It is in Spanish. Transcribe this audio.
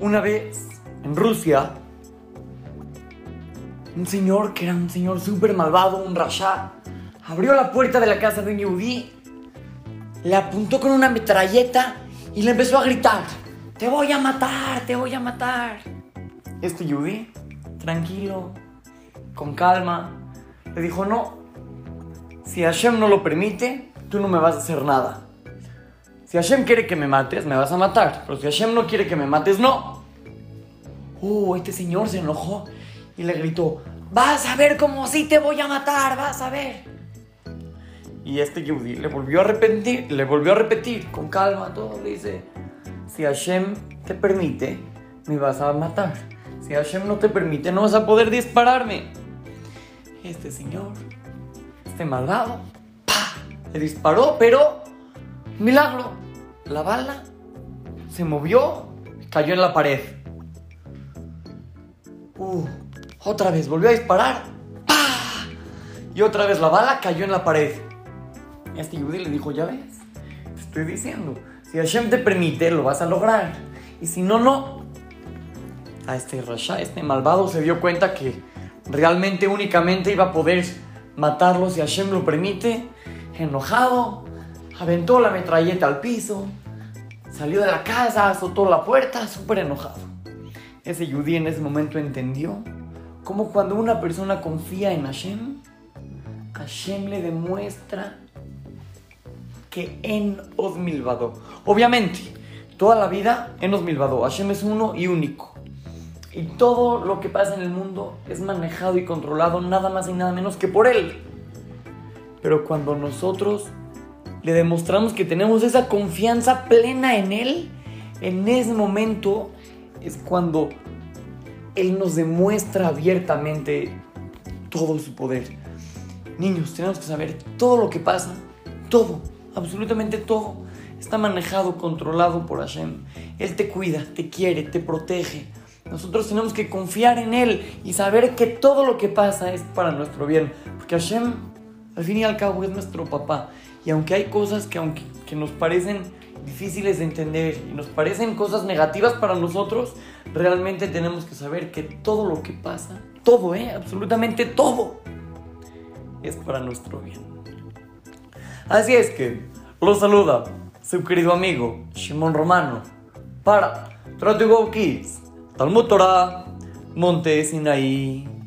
Una vez, en Rusia, un señor que era un señor súper malvado, un rasha, abrió la puerta de la casa de un yudí, le apuntó con una metralleta y le empezó a gritar, te voy a matar, te voy a matar. Este yudí, tranquilo, con calma, le dijo, no, si Hashem no lo permite, tú no me vas a hacer nada. Si Hashem quiere que me mates, me vas a matar. Pero si Hashem no quiere que me mates, no. Uh, este señor se enojó y le gritó, vas a ver cómo sí te voy a matar, vas a ver. Y este Yehudi le volvió a repetir, le volvió a repetir con calma todo, dice, si Hashem te permite, me vas a matar. Si Hashem no te permite, no vas a poder dispararme. Este señor, este malvado, ¡pa! le disparó, pero milagro, la bala se movió, cayó en la pared. Uh, otra vez volvió a disparar. Y otra vez la bala cayó en la pared. Y este Yehudi le dijo, ya ves, te estoy diciendo, si Hashem te permite, lo vas a lograr. Y si no, no. A este Rasha, este malvado, se dio cuenta que realmente únicamente iba a poder matarlo si Hashem lo permite. Enojado, aventó la metralleta al piso, salió de la casa, azotó la puerta, súper enojado. Ese Yudí en ese momento entendió cómo cuando una persona confía en Hashem, Hashem le demuestra que en Osmilvado. Obviamente, toda la vida en Osmilvado. Hashem es uno y único. Y todo lo que pasa en el mundo es manejado y controlado nada más y nada menos que por Él. Pero cuando nosotros le demostramos que tenemos esa confianza plena en Él, en ese momento es cuando Él nos demuestra abiertamente todo su poder. Niños, tenemos que saber todo lo que pasa, todo, absolutamente todo, está manejado, controlado por Hashem. Él te cuida, te quiere, te protege. Nosotros tenemos que confiar en Él y saber que todo lo que pasa es para nuestro bien. Porque Hashem, al fin y al cabo, es nuestro papá. Y aunque hay cosas que, aunque, que nos parecen difíciles de entender y nos parecen cosas negativas para nosotros, realmente tenemos que saber que todo lo que pasa, todo, ¿eh? absolutamente todo, es para nuestro bien. Así es que los saluda su querido amigo Shimon Romano para Try to Go Kids, Talmud Torah, Monte Sinaí.